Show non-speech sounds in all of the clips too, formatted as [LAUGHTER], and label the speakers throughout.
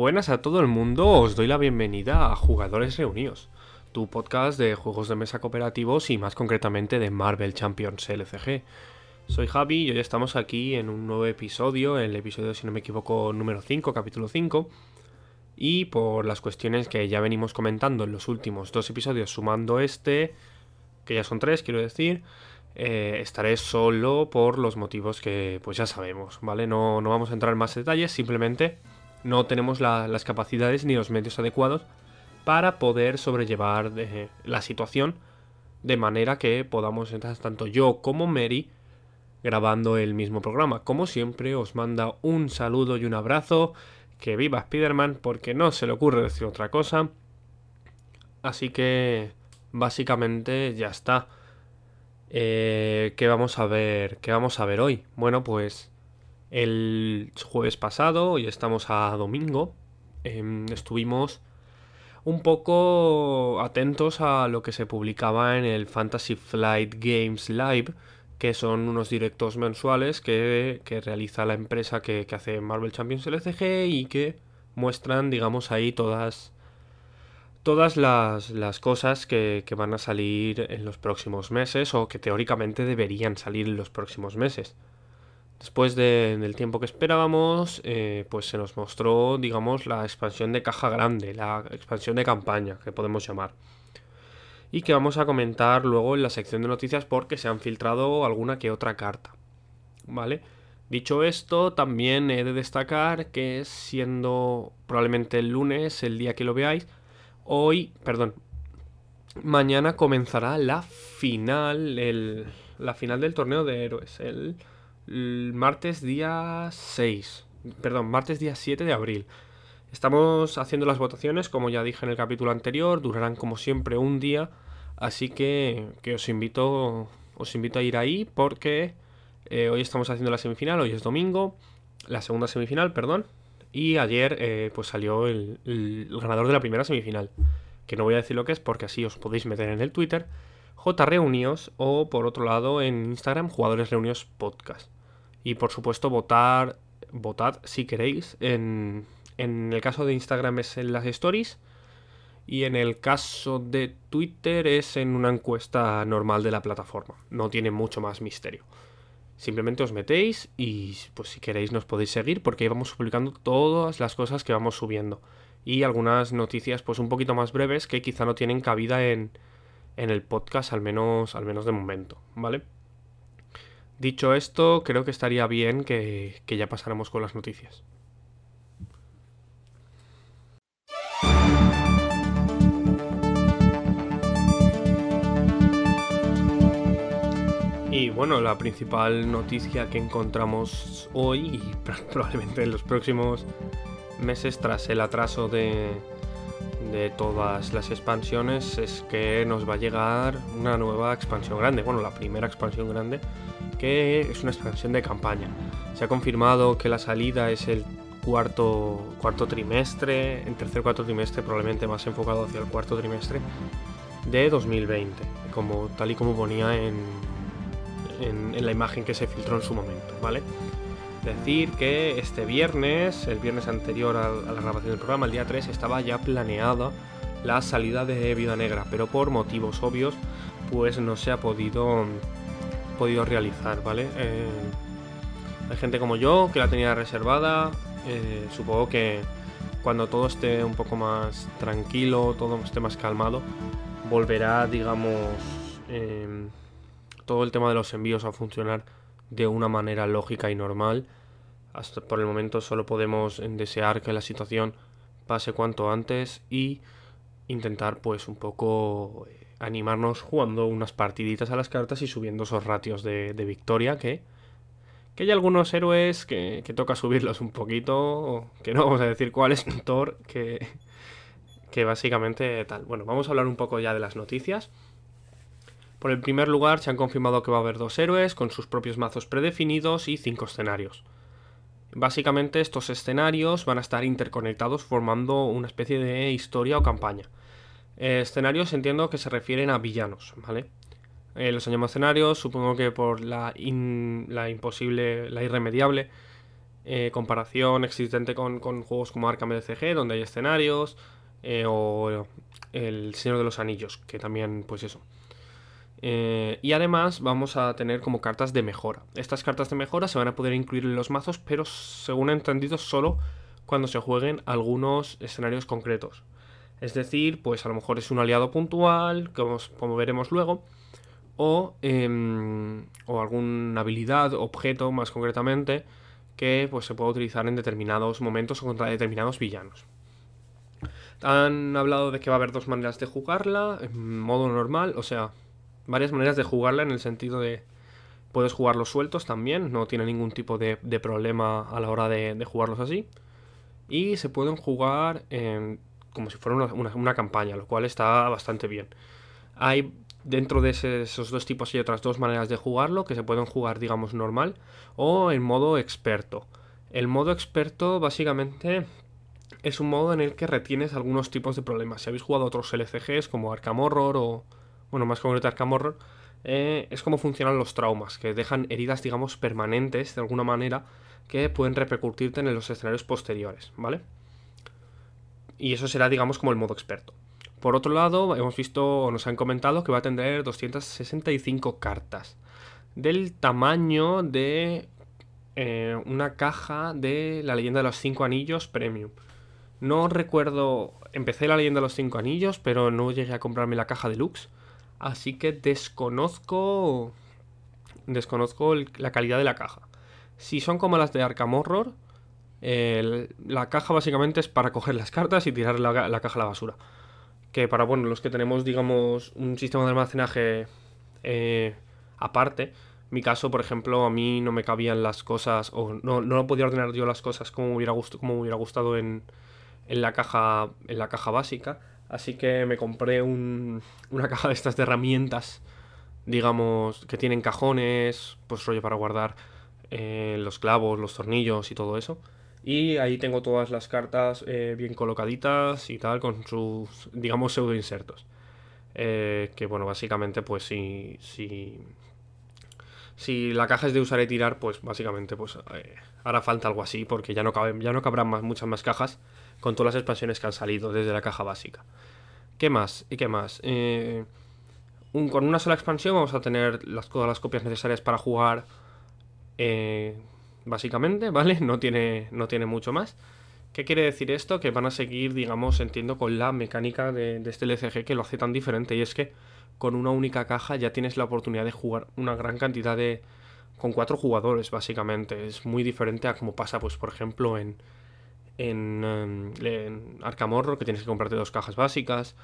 Speaker 1: Buenas a todo el mundo, os doy la bienvenida a Jugadores Reunidos, tu podcast de juegos de mesa cooperativos y más concretamente de Marvel Champions LCG. Soy Javi y hoy estamos aquí en un nuevo episodio, el episodio si no me equivoco número 5, capítulo 5. Y por las cuestiones que ya venimos comentando en los últimos dos episodios, sumando este, que ya son tres, quiero decir, eh, estaré solo por los motivos que pues ya sabemos, ¿vale? No, no vamos a entrar en más detalles, simplemente no tenemos las capacidades ni los medios adecuados para poder sobrellevar eh, la situación de manera que podamos entrar tanto yo como Mary grabando el mismo programa. Como siempre, os manda un saludo y un abrazo. Que viva Spider-Man, porque no se le ocurre decir otra cosa. Así que, básicamente, ya está. Eh, ¿Qué vamos a ver? ¿Qué vamos a ver hoy? Bueno, pues el jueves pasado, hoy estamos a domingo, em, estuvimos un poco atentos a lo que se publicaba en el Fantasy Flight Games Live, que son unos directos mensuales que, realiza la empresa que, que, hace Marvel Champions LCG y que muestran, digamos, ahí todas todas las, cosas que, van a salir en los próximos meses o que teóricamente deberían salir en los próximos meses. Después del tiempo que esperábamos, eh, pues se nos mostró, digamos, la expansión de caja grande, la expansión de campaña, que podemos llamar. Y que vamos a comentar luego en la sección de noticias porque se han filtrado alguna que otra carta. ¿Vale? Dicho esto, también he de destacar que siendo probablemente el lunes, el día que lo veáis, Hoy, perdón, mañana comenzará la final, el, la final del torneo de héroes, el, martes día 6, perdón, martes día 7 de abril. Estamos haciendo las votaciones, como ya dije en el capítulo anterior, durarán como siempre un día, así que, que os invito os invito a ir ahí porque eh, hoy estamos haciendo la semifinal, hoy es domingo, la segunda semifinal, perdón, y ayer eh, pues salió el, ganador de la primera semifinal. Que no voy a decir lo que es porque así os podéis meter en el Twitter. JReunios o por otro lado en Instagram Jugadores Reunidos Podcast. Y por supuesto votar, votad si queréis. En, en el caso de Instagram es en las stories. Y en el caso de Twitter es en una encuesta normal de la plataforma. No tiene mucho más misterio. Simplemente os metéis y pues si queréis nos podéis seguir porque vamos publicando todas las cosas que vamos subiendo. Y algunas noticias pues un poquito más breves que quizá no tienen cabida en, en el podcast, al menos, al menos de momento, ¿vale? Dicho esto, creo que estaría bien que, ya pasáramos con las noticias. Y bueno, la principal noticia que encontramos hoy y [LAUGHS] probablemente en los próximos meses tras el atraso de todas las expansiones es que nos va a llegar una nueva expansión grande, bueno, la primera expansión grande, que es una expansión de campaña. Se ha confirmado que la salida es el cuarto, cuarto trimestre, en tercer cuarto trimestre, probablemente más enfocado hacia el cuarto trimestre de 2020, como, tal y como ponía en, en, la imagen que se filtró en su momento, ¿vale? Decir que este viernes, el viernes anterior a, la grabación del programa, el día 3, estaba ya planeada la salida de Vida Negra, pero por motivos obvios, pues no se ha podido, podido realizar, ¿vale? Eh, hay gente como yo que la tenía reservada, eh, supongo que cuando todo esté un poco más tranquilo, todo esté más calmado, volverá, digamos, eh, todo el tema de los envíos a funcionar de una manera lógica y normal. Hasta por el momento solo podemos desear que la situación pase cuanto antes y intentar pues un poco eh, animarnos jugando unas partiditas a las cartas y subiendo esos ratios de, victoria que, que hay algunos héroes que, que, toca subirlos un poquito, que no vamos a decir cuál es [LAUGHS] Thor, que, que básicamente tal. Bueno, vamos a hablar un poco ya de las noticias. Por el primer lugar se han confirmado que va a haber dos héroes con sus propios mazos predefinidos y cinco escenarios. Básicamente estos escenarios van a estar interconectados formando una especie de historia o campaña. Eh, escenarios entiendo que se refieren a villanos, ¿vale? Eh, los llamo escenarios, supongo que por la, imposible, la irremediable eh, comparación existente con, juegos como Arkham LCG, donde hay escenarios, o El Señor de los Anillos, que también, pues eso. Y además vamos a tener como cartas de mejora. Estas cartas de mejora se van a poder incluir en los mazos, pero según he entendido, solo cuando se jueguen algunos escenarios concretos. Es decir, pues a lo mejor es un aliado puntual, como, veremos luego, o, em, o alguna habilidad, objeto más concretamente, que pues, se puede utilizar en determinados momentos o contra determinados villanos. Han hablado de que va a haber dos maneras de jugarla, en modo normal, o sea, varias maneras de jugarla en el sentido de puedes jugarlos sueltos también, no tiene ningún tipo de, problema a la hora de, jugarlos así. Y se pueden jugar como si fuera una, campaña, lo cual está bastante bien. Hay dentro de esos dos tipos hay otras dos maneras de jugarlo, que se pueden jugar, digamos, normal o en modo experto. El modo experto básicamente es un modo en el que retienes algunos tipos de problemas. Si habéis jugado otros LCGs como Arkham Horror o, bueno, más concreto Arkham Horror, eh, es como funcionan los traumas, que dejan heridas, digamos, permanentes de alguna manera que pueden repercutirte en los escenarios posteriores, ¿vale? Y eso será, digamos, como el modo experto. Por otro lado, hemos visto, nos han comentado que va a tener 265 cartas. Del tamaño de eh, una caja de la leyenda de los 5 anillos premium. No recuerdo, empecé la leyenda de los 5 anillos, pero no llegué a comprarme la caja deluxe. Así que desconozco, desconozco la calidad de la caja. Si son como las de Arkham Horror, la caja básicamente es para coger las cartas y tirar la caja a la basura que para bueno, los que tenemos, digamos, un sistema de almacenaje eh, aparte, mi caso, por ejemplo, a mí no me cabían las cosas, o no, no podía ordenar yo las cosas como me hubiera, como me hubiera gustado en, en, la caja, en la caja básica. Así que me compré un, una caja de estas de herramientas, digamos, que tienen cajones, pues rollo para guardar eh, los clavos, los tornillos y todo eso. Y ahí tengo todas las cartas eh, bien colocaditas y tal, con sus, digamos, pseudo insertos. Eh, que bueno, básicamente, pues si, si, si la caja es de usar y tirar, pues básicamente pues eh, hará falta algo así, porque ya no, ya no cabrán más, muchas más cajas con todas las expansiones que han salido desde la caja básica. ¿Qué más? ¿Y qué más? con una sola expansión vamos a tener las, todas las copias necesarias para jugar básicamente, ¿vale? No tiene, no tiene mucho más. ¿Qué quiere decir esto? Que van a seguir, digamos, entiendo, con la mecánica de, este LCG que lo hace tan diferente. Y es que con una única caja ya tienes la oportunidad de jugar una gran cantidad de... con cuatro jugadores, básicamente. Es muy diferente a como pasa, pues, por ejemplo, en... En, em, en Arkham Horror, que tienes que comprarte dos cajas básicas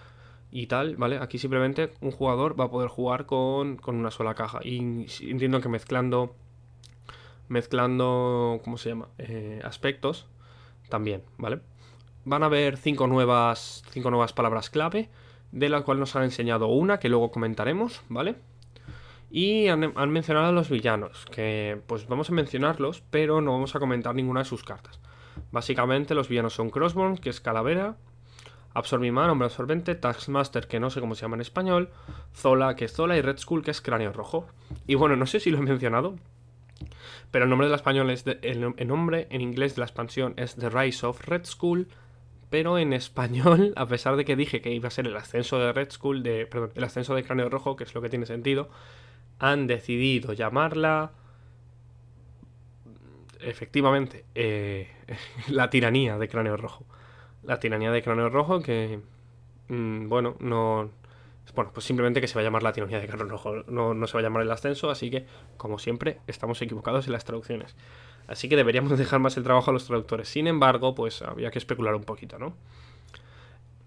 Speaker 1: y tal, ¿vale? Aquí simplemente un jugador va a poder jugar con, con una sola caja. Y entiendo que mezclando mezclando, ¿cómo se llama? Eh, aspectos también, ¿vale? Van a haber cinco nuevas, cinco nuevas palabras clave, de las cuales nos han enseñado una, que luego comentaremos, ¿vale? Y han, mencionado a los villanos, que pues vamos a mencionarlos, pero no vamos a comentar ninguna de sus cartas. Básicamente los villanos son Crossbones, que es calavera, Absorbimar, hombre absorbente, Taskmaster, que no sé cómo se llama en español, Zola, que es Zola, y Red Skull, que es cráneo rojo. Y bueno, no sé si lo he mencionado, pero el nombre de la español es el, nombre en inglés de la expansión es The Rise of Red School. Pero en español, [LAUGHS] a pesar de que dije que iba a ser el ascenso de Red School, de, perdón, el ascenso de Cráneo Rojo, que es lo que tiene sentido, han decidido llamarla efectivamente eh, [LAUGHS] la tiranía de Cráneo Rojo. La tiranía de Cráneo Rojo que, mm, bueno, no, bueno, pues simplemente que se va a llamar la tiranía de Carlos Rojo, no, se va a llamar el ascenso, así que, como siempre, estamos equivocados en las traducciones. Así que deberíamos [LAUGHS] dejar más el trabajo a los traductores. Sin embargo, pues había que especular un poquito, ¿no?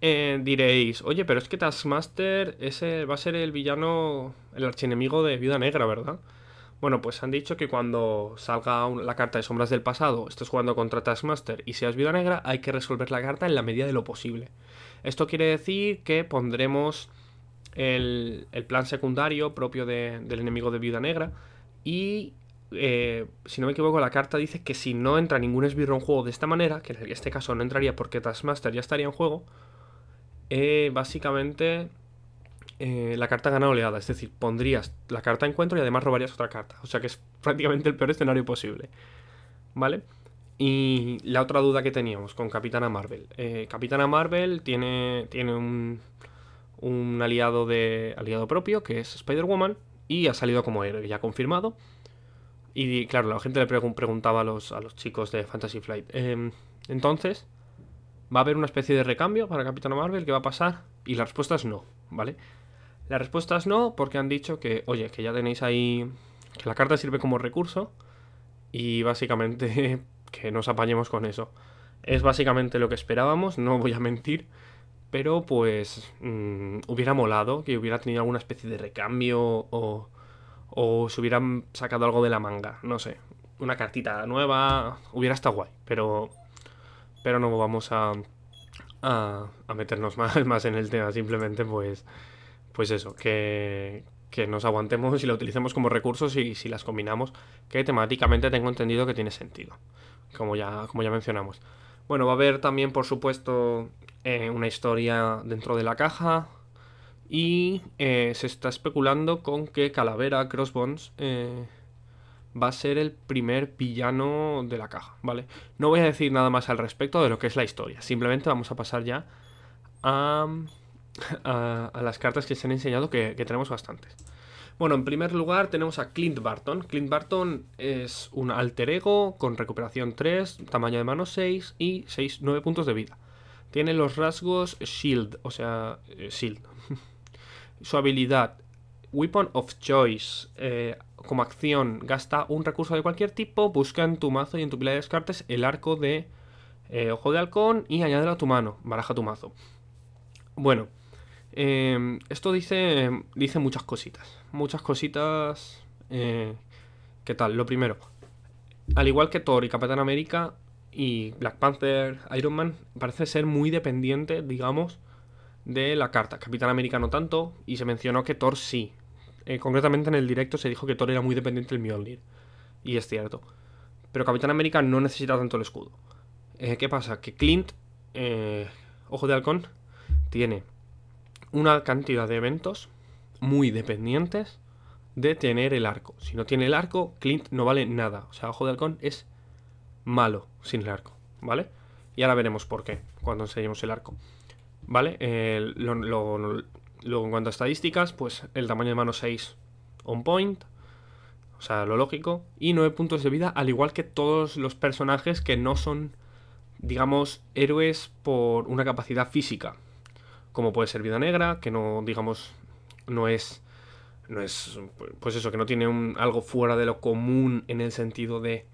Speaker 1: Eh, diréis, oye, pero es que Taskmaster ese va a ser el villano, el archienemigo de Viuda Negra, ¿verdad? Bueno, pues han dicho que cuando salga la carta de sombras del pasado, estés jugando contra Taskmaster y seas Viuda Negra, hay que resolver la carta en la medida de lo posible. Esto quiere decir que pondremos el, plan secundario propio del enemigo de Viuda Negra. Y eh, si no me equivoco, la carta dice que si no entra ningún esbirro en juego de esta manera, que en este caso no entraría porque Taskmaster ya estaría en juego, eh, básicamente eh, la carta gana oleada. Es decir, pondrías la carta encuentro y además robarías otra carta. O sea que es prácticamente el peor escenario posible. ¿Vale? Y la otra duda que teníamos con Capitana Marvel. Capitana Marvel tiene, tiene un, un aliado, de, aliado propio, que es Spider-Woman, y ha salido como héroe, ya confirmado. Y claro, la gente le preguntaba a los, a los chicos de Fantasy Flight. Em, entonces, ¿va a haber una especie de recambio para Capitana Marvel? ¿Qué va a pasar? Y la respuesta es no, ¿vale? La respuesta es no porque han dicho que, oye, que ya tenéis ahí, que la carta sirve como recurso y básicamente [LAUGHS] que nos apañemos con eso. Es básicamente lo que esperábamos, no voy a mentir, pero pues mm, hubiera molado que hubiera tenido alguna especie de recambio o, o se hubieran sacado algo de la manga, no sé, una cartita nueva, hubiera estado guay, pero, pero no vamos a, a, a meternos [LAUGHS] más, más en el tema, simplemente pues, pues eso, que, que nos aguantemos y la utilicemos como recursos y si las combinamos, que temáticamente tengo entendido que tiene sentido, como ya, como ya mencionamos. Bueno, va a haber también, por supuesto, eh, una historia dentro de la caja. Y eh, se está especulando con que Calavera Crossbones eh, va a ser el primer villano de la caja, ¿vale? No voy a decir nada más al respecto de lo que es la historia. Simplemente vamos a pasar ya a, las cartas que se han enseñado, que tenemos bastantes. Bueno, en primer lugar tenemos a Clint Barton. Clint Barton es un alter ego con recuperación 3, tamaño de mano 6 y 6, 9 puntos de vida. Tiene los rasgos Shield, o sea, eh, Shield. [LAUGHS] Su habilidad Weapon of Choice. Eh, como acción, gasta un recurso de cualquier tipo, busca en tu mazo y en tu pila de descartes el arco de eh, Ojo de Halcón y añádelo a tu mano. Baraja tu mazo. Bueno, esto dice, dice muchas cositas. Muchas cositas. Eh, ¿Qué tal? Lo primero. Al igual que Thor y Capitán América y Black Panther, Iron Man, parece ser muy dependiente, digamos, de la carta. Capitán América no tanto, y se mencionó que Thor sí. Eh, concretamente en el directo se dijo que Thor era muy dependiente del Mjolnir. Y es cierto. Pero Capitán América no necesita tanto el escudo. Eh, ¿Qué pasa? Que Clint, Ojo de Halcón, tiene una cantidad de eventos muy dependientes de tener el arco. Si no tiene el arco, Clint no vale nada. O sea, Ojo de Halcón es malo sin el arco, ¿vale? Y ahora veremos por qué cuando enseñemos el arco. ¿Vale? Luego en cuanto a estadísticas, pues el tamaño de mano 6 on point. O sea, lo lógico. Y 9 puntos de vida, al igual que todos los personajes que no son, digamos, héroes por una capacidad física como puede ser Vida Negra, que no, digamos, no es, no es, pues eso, que no tiene un, algo fuera de lo común en el sentido de,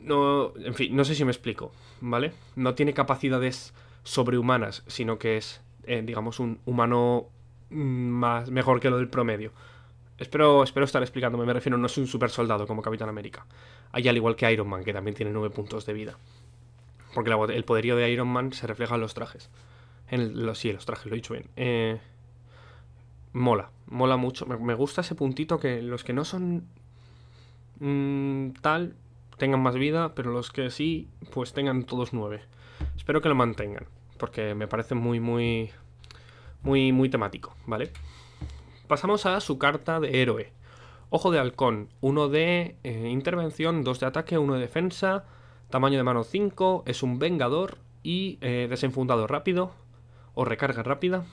Speaker 1: no, en fin, no sé si me explico, ¿vale? No tiene capacidades sobrehumanas, sino que es, eh, digamos, un humano más, mejor que lo del promedio. Espero, espero estar explicándome, me refiero, no es un super soldado como Capitán América. Hay al igual que Iron Man, que también tiene 9 puntos de vida. Porque el poderío de Iron Man se refleja en los trajes. En los, sí, los trajes, lo he dicho bien. Eh, mola, mola mucho. Me, gusta ese puntito que los que no son mm, tal tengan más vida, pero los que sí, pues tengan todos nueve. Espero que lo mantengan, porque me parece muy, muy, muy, muy temático, ¿vale? Pasamos a su carta de héroe. Ojo de halcón, uno de eh, intervención, dos de ataque, uno de defensa, tamaño de mano 5, es un vengador y eh, desenfundado rápido, o recarga rápida.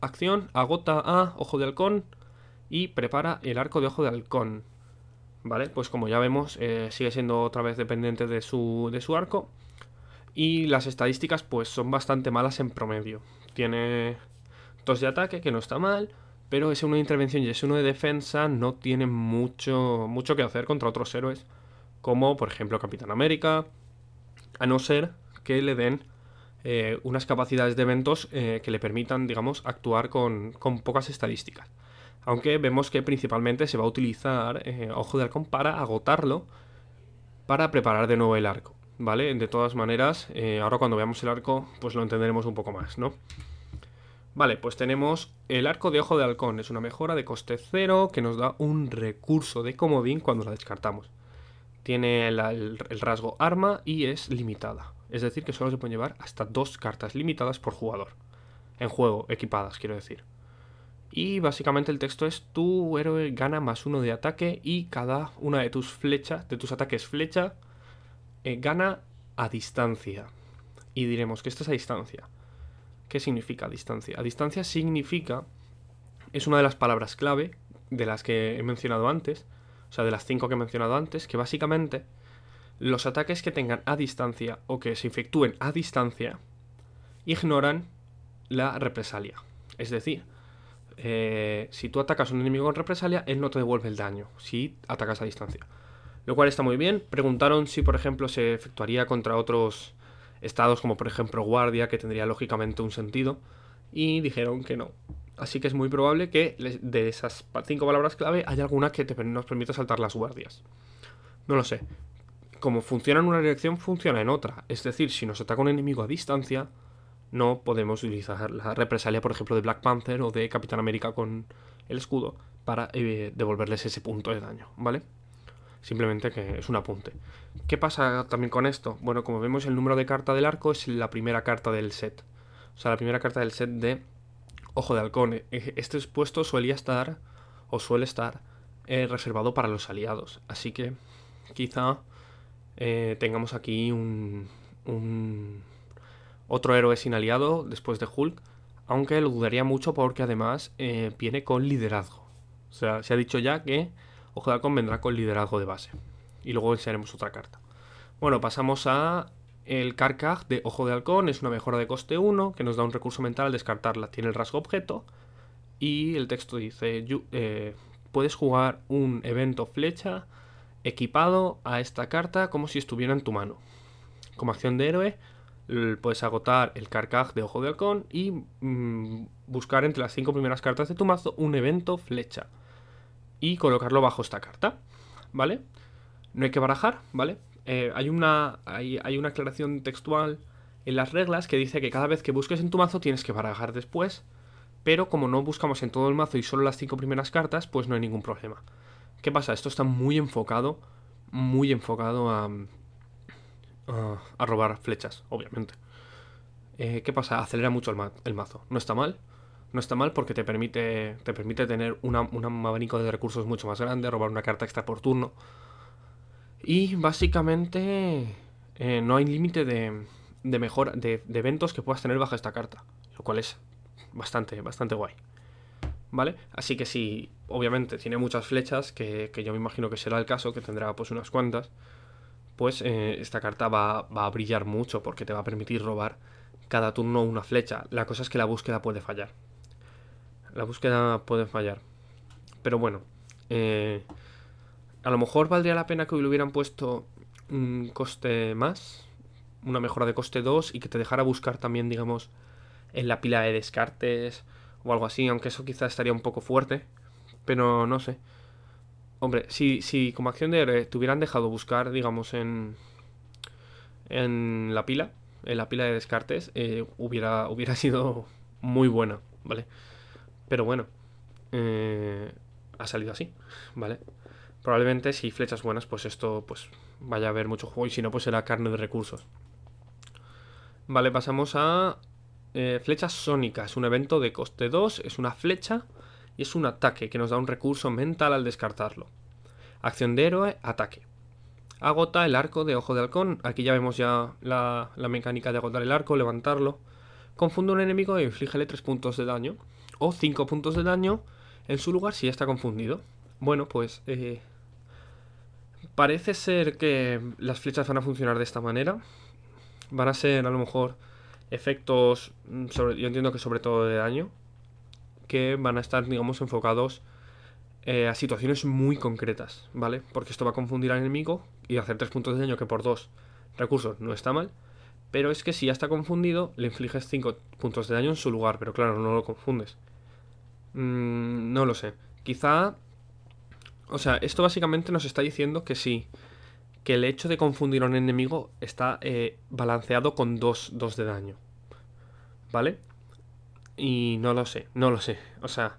Speaker 1: Acción, agota a Ojo de Halcón y prepara el arco de Ojo de Halcón. ¿Vale? Pues como ya vemos, eh, sigue siendo otra vez dependiente de su, de su arco. Y las estadísticas pues son bastante malas en promedio. Tiene dos de ataque, que no está mal, pero es uno de intervención y es uno de defensa, no tiene mucho, mucho que hacer contra otros héroes, como por ejemplo Capitán América, a no ser que le den eh, unas capacidades de eventos eh, que le permitan, digamos, actuar con, pocas estadísticas. Aunque vemos que principalmente se va a utilizar eh, Ojo de Halcón para agotarlo, para preparar de nuevo el arco, ¿vale? De todas maneras, ahora cuando veamos el arco, pues lo entenderemos un poco más, ¿no? Vale, pues tenemos el arco de Ojo de Halcón. Es una mejora de coste cero que nos da un recurso de comodín cuando la descartamos. Tiene el rasgo arma y es limitada es decir, que solo se pueden llevar hasta dos cartas limitadas por jugador. En juego, equipadas, quiero decir. Y básicamente el texto es tu héroe gana más uno de ataque y cada una de tus flechas, de tus ataques flecha, eh, gana a distancia. Y diremos, ¿qué esto es a distancia? ¿Qué significa a distancia? A distancia significa, es una de las palabras clave de las que he mencionado antes, o sea, de las cinco que he mencionado antes, que básicamente los ataques que tengan a distancia o que se efectúen a distancia ignoran la represalia. Es decir, eh, si tú atacas a un enemigo con represalia, él no te devuelve el daño si atacas a distancia. Lo cual está muy bien. Preguntaron si, por ejemplo, se efectuaría contra otros estados, como por ejemplo Guardia, que tendría lógicamente un sentido. Y dijeron que no. Así que es muy probable que de esas cinco palabras clave haya alguna que nos permita saltar las guardias. No lo sé. Como funciona en una dirección, funciona en otra. Es decir, si nos ataca un enemigo a distancia, no podemos utilizar la represalia, por ejemplo, de Black Panther o de Capitán América con el escudo para eh, devolverles ese punto de daño, ¿vale? Simplemente que es un apunte. ¿Qué pasa también con esto? Bueno, como vemos, el número de carta del arco es la primera carta del set. O sea, la primera carta del set de Ojo de Halcón. E, este puesto solía estar, o suele estar, eh, reservado para los aliados. Así que quizá eh, tengamos aquí un, un otro héroe sin aliado después de Hulk, aunque lo dudaría mucho porque además eh, viene con liderazgo. O sea, se ha dicho ya que Halcón vendrá con liderazgo de base. Y luego enseñaremos otra carta. Bueno, pasamos a el Carcaj de Ojo de Halcón. Es una mejora de coste 1 que nos da un recurso mental al descartarla. Tiene el rasgo objeto. Y el texto dice, eh, puedes jugar un evento flecha equipado a esta carta como si estuviera en tu mano. Como acción de héroe, puedes agotar el carcaj de Ojo de Halcón y mm, buscar entre las cinco primeras cartas de tu mazo un evento flecha y colocarlo bajo esta carta, ¿vale? No hay que barajar, ¿vale? Eh, hay, una, hay, hay una aclaración textual en las reglas que dice que cada vez que busques en tu mazo tienes que barajar después, pero como no buscamos en todo el mazo y solo las cinco primeras cartas, pues no hay ningún problema. ¿Qué pasa? Esto está muy enfocado, muy enfocado a, a, robar flechas, obviamente. Eh, ¿Qué pasa? Acelera mucho el, mazo. No está mal. No está mal porque te permite, te permite tener un abanico de recursos mucho más grande, robar una carta extra por turno. Y básicamente eh, no hay límite de, de, mejora, de, eventos que puedas tener bajo esta carta. Lo cual es bastante, bastante guay. ¿Vale? Así que si, obviamente, tiene muchas flechas, que, que yo me imagino que será el caso, que tendrá pues unas cuantas pues esta carta va, a brillar mucho porque te va a permitir robar cada turno una flecha. La cosa es que la búsqueda puede fallar. La búsqueda puede fallar. Pero bueno, eh, a lo mejor valdría la pena que le hubieran puesto un coste más, una mejora de coste 2 y que te dejara buscar también, digamos, en la pila de descartes o algo así, aunque eso quizás estaría un poco fuerte, pero no sé. Hombre, si, si como acción de héroe te hubieran dejado buscar, digamos, en, en la pila, en la pila de descartes, eh, hubiera, hubiera sido muy buena, ¿vale? Pero bueno, eh, ha salido así, ¿vale? Probablemente si flechas buenas, pues esto pues vaya a haber mucho juego y si no, pues será carne de recursos. Vale, pasamos a eh, flechas sónicas, un evento de coste 2, es una flecha y es un ataque que nos da un recurso mental al descartarlo. Acción de héroe, ataque. Agota el arco de ojo de halcón. Aquí ya vemos ya la, mecánica de agotar el arco, levantarlo. Confunde un enemigo e inflígele 3 puntos de daño. O 5 puntos de daño en su lugar si ya está confundido. Bueno, pues... Eh, parece ser que las flechas van a funcionar de esta manera. Van a ser a lo mejor efectos, mm, sobre, yo entiendo que sobre todo de daño que van a estar, digamos, enfocados eh, a situaciones muy concretas, ¿vale? Porque esto va a confundir al enemigo y hacer 3 puntos de daño que por 2 recursos no está mal. Pero es que si ya está confundido, le infliges 5 puntos de daño en su lugar, pero claro, no lo confundes. Mm, no lo sé. Quizá... O sea, esto básicamente nos está diciendo que sí, que el hecho de confundir a un enemigo está eh, balanceado con 2 de daño. ¿Vale? Y no lo sé, no lo sé. O sea,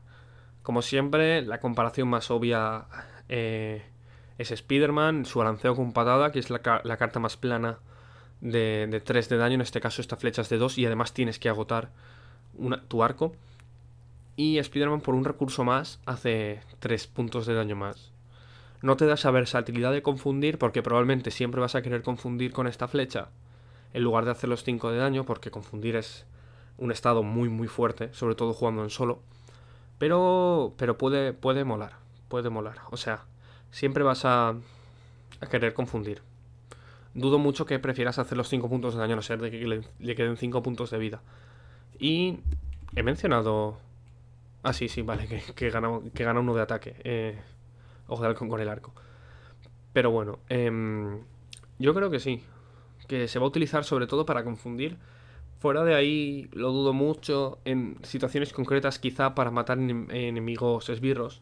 Speaker 1: como siempre, la comparación más obvia eh, es Spider-Man, su balanceo con patada, que es la, carta más plana de, de, 3 de daño. En este caso, esta flecha es de 2 y además tienes que agotar tu arco. Y Spider-Man, por un recurso más, hace 3 puntos de daño más. No te da esa versatilidad de confundir porque probablemente siempre vas a querer confundir con esta flecha en lugar de hacer los 5 de daño porque confundir es un estado muy muy fuerte, sobre todo jugando en solo. Pero, pero puede, puede molar, puede molar. O sea, siempre vas a, a querer confundir. Dudo mucho que prefieras hacer los 5 puntos de daño, a no ser de que le, queden 5 puntos de vida. Y he mencionado... Ah, sí, sí, vale, que, que, que gana uno de ataque. Eh, ojo de halcón con el arco. Pero bueno, eh, yo creo que sí. Que se va a utilizar sobre todo para confundir. Fuera de ahí lo dudo mucho. En situaciones concretas quizá para matar enemigos esbirros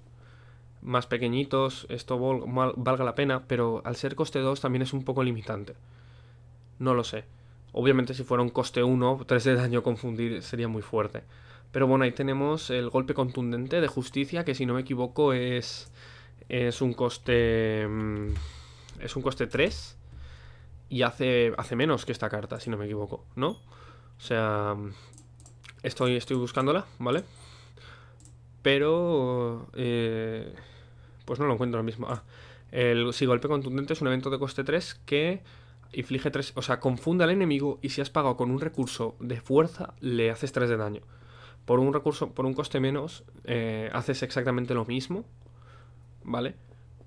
Speaker 1: más pequeñitos, esto valga la pena, pero al ser coste 2 también es un poco limitante. No lo sé. Obviamente si fuera un coste 1, 3 de daño confundir sería muy fuerte. Pero bueno, ahí tenemos el golpe contundente de justicia, que si no me equivoco es, es un coste... Mm, es un coste 3 y hace, hace menos que esta carta, si no me equivoco, ¿no? O sea, estoy, estoy buscándola, ¿vale? Pero... Eh, pues no lo encuentro ahora mismo. Ah, el si golpe contundente es un evento de coste 3 que inflige 3... O sea, confunde al enemigo y si has pagado con un recurso de fuerza, le haces 3 de daño. Por un recurso, por un coste menos, eh, haces exactamente lo mismo, ¿vale?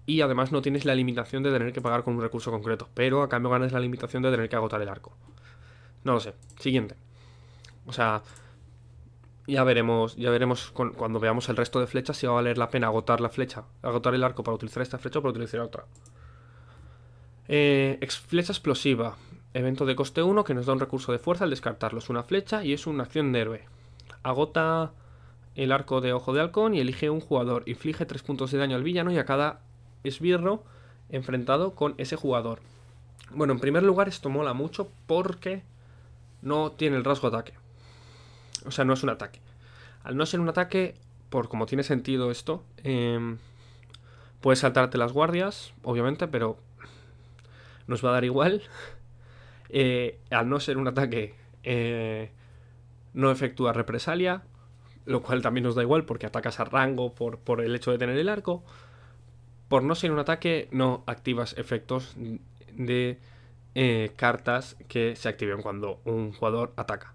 Speaker 1: Y además no tienes la limitación de tener que pagar con un recurso concreto, pero a cambio ganas la limitación de tener que agotar el arco. No lo sé. Siguiente. O sea, ya veremos, ya veremos cuando veamos el resto de flechas si va a valer la pena agotar la flecha, agotar el arco para utilizar esta flecha o para utilizar otra. Eh, flecha explosiva. Evento de coste 1 que nos da un recurso de fuerza al descartarlo. Es una flecha y es una acción de héroe. Agota el arco de ojo de halcón y elige un jugador. Inflige 3 puntos de daño al villano y a cada esbirro enfrentado con ese jugador. Bueno, en primer lugar esto mola mucho porque no tiene el rasgo ataque. O sea, no es un ataque. Al no ser un ataque, por como tiene sentido esto, em, puedes saltarte las guardias, obviamente, pero nos va a dar igual. [LAUGHS] Eh, al no ser un ataque, eh, no efectúa represalia, lo cual también nos da igual porque atacas a rango por, por el hecho de tener el arco. Por no ser un ataque, no activas efectos de eh, cartas que se activen cuando un jugador ataca.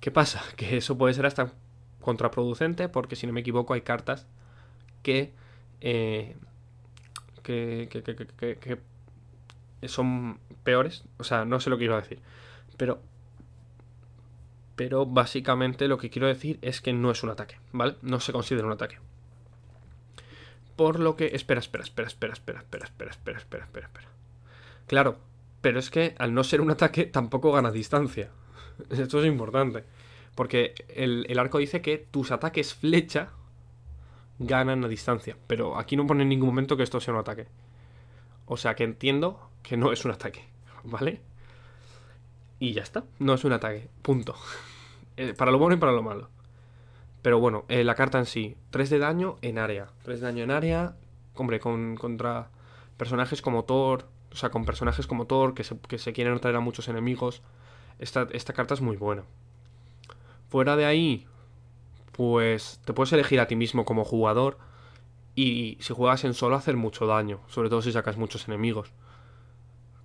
Speaker 1: ¿Qué pasa? Que eso puede ser hasta contraproducente porque si no me equivoco hay cartas que, eh, que, que, que, que, son peores. O sea, no sé lo que iba a decir. Pero, pero básicamente lo que quiero decir es que no es un ataque, ¿vale? No se considera un ataque. Por lo que... Espera, espera, espera, espera, espera, espera, espera, espera, espera, espera, espera. Claro, pero es que al no ser un ataque tampoco gana distancia. Esto es importante. Porque el, arco dice que tus ataques flecha ganan a distancia. Pero aquí no pone en ningún momento que esto sea un ataque. O sea que entiendo que no es un ataque. ¿Vale? Y ya está. No es un ataque. Punto. [LAUGHS] Eh, para lo bueno y para lo malo. Pero bueno, eh, la carta en sí. 3 de daño en área. 3 de daño en área. Hombre, con, contra personajes como Thor. O sea, con personajes como Thor que se, que se quieren atraer a muchos enemigos esta, carta es muy buena. Fuera de ahí, pues te puedes elegir a ti mismo como jugador y si juegas en solo hacer mucho daño, sobre todo si sacas muchos enemigos.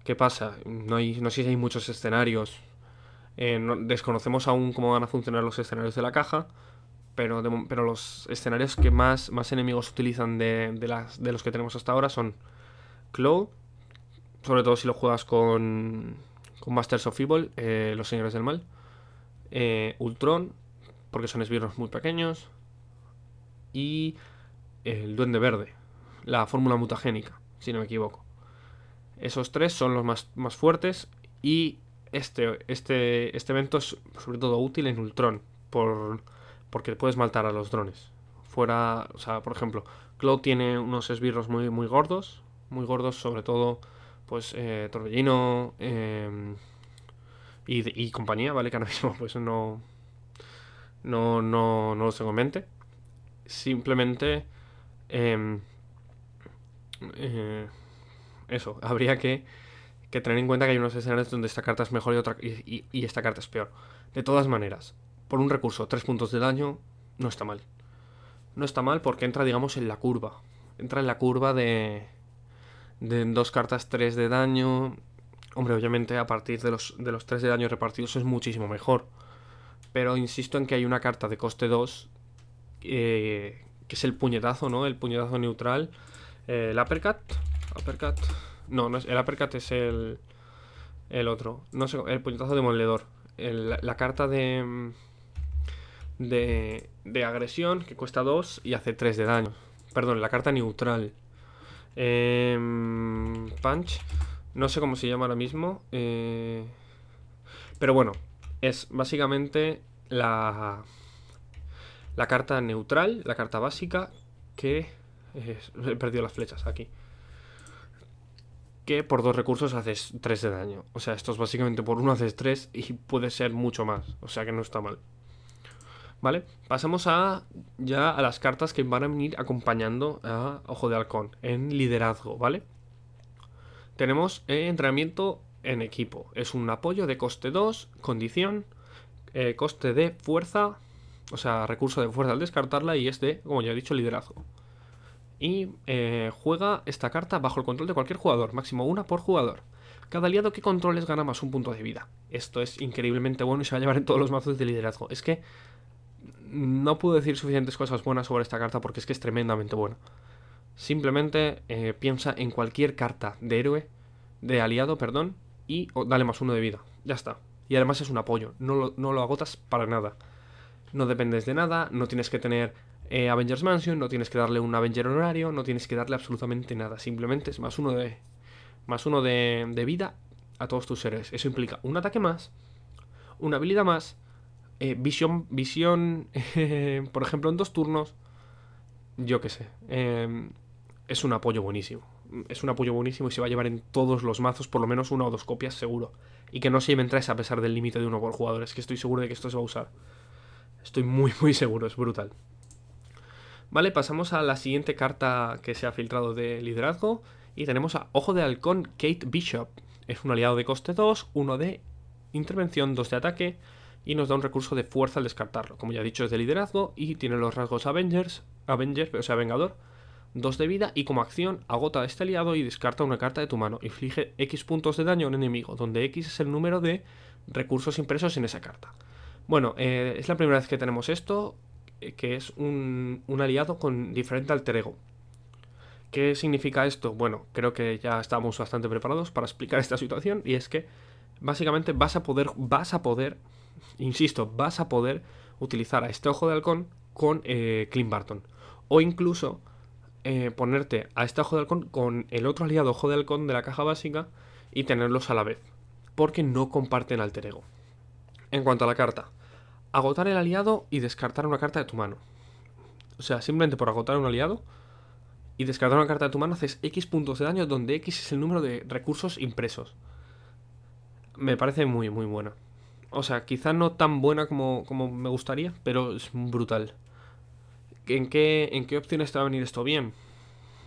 Speaker 1: ¿Qué pasa? No, no sé si hay muchos escenarios. Eh, desconocemos aún cómo van a funcionar los escenarios de la caja, pero, pero los escenarios que más, más enemigos utilizan de, de los que tenemos hasta ahora son Claw, sobre todo si lo juegas con, con Masters of Evil, eh, Los Señores del Mal, eh, Ultron, porque son esbirros muy pequeños, y el Duende Verde, la fórmula mutagénica, si no me equivoco. Esos tres son los más, más fuertes y este, este, este evento es sobre todo útil en Ultron, por, porque puedes maltar a los drones. Fuera, o sea, por ejemplo, Cloud tiene unos esbirros muy, muy gordos, muy gordos, sobre todo pues eh, Torbellino em, y, compañía, ¿vale? Que ahora mismo pues no, no, no, no los tengo en mente. Simplemente em, eh, eso, [LAUGHS] habría que, que, tener en cuenta que hay unos escenarios donde esta carta es mejor y, otra, y, esta carta es peor. De todas maneras, por un recurso, tres puntos de daño, no está mal. No está mal porque entra, digamos, en la curva. entra en la curva de, de dos cartas 3 de daño. Hombre, obviamente a partir de los, de los 3 de daño repartidos es muchísimo mejor. Pero insisto en que hay una carta de coste 2 eh, que es el puñetazo, ¿no? El puñetazo neutral. Eh, el uppercut. Uppercut. No, no es, el uppercut es el, el otro. No sé, el puñetazo demoledor. El, la carta de, de, de agresión que cuesta 2 y hace 3 de daño. Perdón, la carta neutral. Eh, punch. No sé cómo se llama ahora mismo. Eh, pero bueno, es básicamente la, la carta neutral, la carta básica que... [LAUGHS] he perdido las flechas aquí. Que por dos recursos haces 3 de daño. O sea, esto es básicamente por uno haces 3 y puede ser mucho más. O sea que no está mal. ¿Vale? Pasamos a ya a las cartas que van a venir acompañando a Ojo de Halcón en liderazgo, ¿vale? Tenemos entrenamiento en equipo. Es un apoyo de coste 2, condición, eh, coste de fuerza, o sea, recurso de fuerza al descartarla y es de, como ya he dicho, liderazgo. Y eh, juega esta carta bajo el control de cualquier jugador, máximo una por jugador. Cada aliado que controles gana más un punto de vida. Esto es increíblemente bueno y se va a llevar en todos los mazos de liderazgo. Es que no puedo decir suficientes cosas buenas sobre esta carta porque es que es tremendamente buena. Simplemente eh, piensa en cualquier carta de héroe, de aliado, perdón, y dale más uno de vida. Ya está. Y además es un apoyo, no no lo agotas para nada. No dependes de nada, no tienes que tener eh, Avengers Mansion, no tienes que darle un Avenger horario, no tienes que darle absolutamente nada. Simplemente es más uno de, más uno de, de vida a todos tus seres. Eso implica un ataque más, una habilidad más, eh, visión, visión [LAUGHS] por ejemplo, en dos turnos. Yo qué sé. Eh, es un apoyo buenísimo. Es un apoyo buenísimo y se va a llevar en todos los mazos por lo menos una o dos copias seguro. Y que no se lleven tres a pesar del límite de uno por jugador. Es que estoy seguro de que esto se va a usar. Estoy muy, muy seguro, es brutal. Vale, pasamos a la siguiente carta que se ha filtrado de liderazgo. Y tenemos a Ojo de Halcón Kate Bishop. Es un aliado de coste 2, uno de intervención, 2 de ataque. Y nos da un recurso de fuerza al descartarlo. Como ya he dicho, es de liderazgo y tiene los rasgos Avengers, Avengers, o sea, Vengador. 2 de vida y como acción agota a este aliado y descarta una carta de tu mano. Inflige X puntos de daño a un enemigo, donde X es el número de recursos impresos en esa carta. Bueno, eh, es la primera vez que tenemos esto, que es un, un, aliado con diferente alter ego. ¿Qué significa esto? Bueno, creo que ya estamos bastante preparados para explicar esta situación y es que básicamente vas a poder, vas a poder, insisto, vas a poder utilizar a este ojo de halcón con eh, Barton. O incluso eh, ponerte a este ojo de halcón con el otro aliado ojo de halcón de la caja básica y tenerlos a la vez. Porque no comparten alter ego. En cuanto a la carta, agotar el aliado y descartar una carta de tu mano. O sea, simplemente por agotar un aliado y descartar una carta de tu mano haces X puntos de daño donde X es el número de recursos impresos. Me parece muy, muy buena. O sea, quizá no tan buena como, como me gustaría, pero es brutal. ¿En qué, ¿En qué opciones te va a venir esto bien?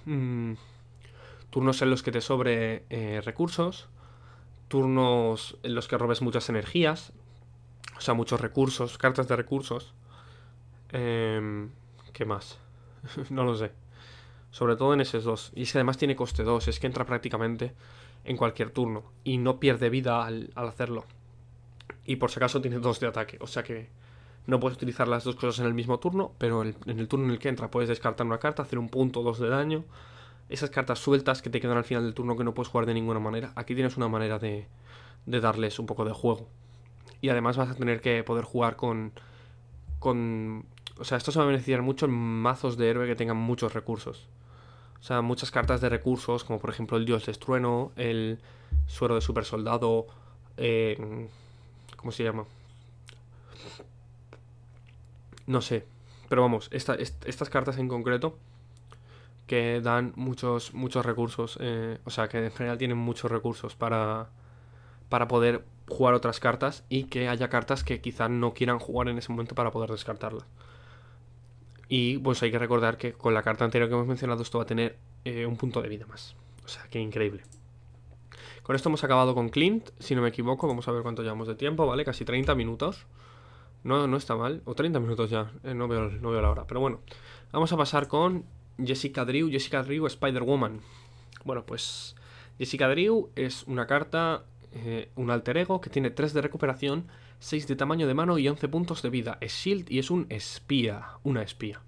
Speaker 1: Mm, turnos en los que te sobre eh, recursos. Turnos en los que robes muchas energías. O sea, muchos recursos, cartas de recursos. Eh, ¿Qué más? [LAUGHS] no lo sé. Sobre todo en esos dos. Y es además tiene coste 2. Es que entra prácticamente en cualquier turno. Y no pierde vida al, hacerlo. Y por si acaso tiene 2 de ataque. O sea que no puedes utilizar las dos cosas en el mismo turno, pero en el turno en el que entra puedes descartar una carta, hacer un punto dos de daño. Esas cartas sueltas que te quedan al final del turno que no puedes jugar de ninguna manera. Aquí tienes una manera de, de darles un poco de juego. Y además vas a tener que poder jugar con, con... O sea, esto se va a beneficiar mucho en mazos de héroe que tengan muchos recursos. O sea, muchas cartas de recursos, como por ejemplo el Dios de Estrueno, el Suero de Super Soldado, eh, ¿cómo se llama? No sé. Pero vamos, esta, est estas cartas en concreto que dan muchos, muchos recursos. Eh, o sea, que en general tienen muchos recursos para, para poder jugar otras cartas y que haya cartas que quizá no quieran jugar en ese momento para poder descartarlas. Y pues hay que recordar que con la carta anterior que hemos mencionado esto va a tener eh, un punto de vida más. O sea, que increíble. Con esto hemos acabado con Clint, si no me equivoco. Vamos a ver cuánto llevamos de tiempo, ¿vale? Casi 30 minutos. No, no está mal. O 30 minutos ya. Eh, no, veo, no veo la hora. Pero bueno. Vamos a pasar con Jessica Drew, Jessica Drew Spider-Woman. Bueno, pues Jessica Drew es una carta, eh, un alter ego que tiene 3 de recuperación, 6 de tamaño de mano y 11 puntos de vida. Es shield y es un espía, una espía.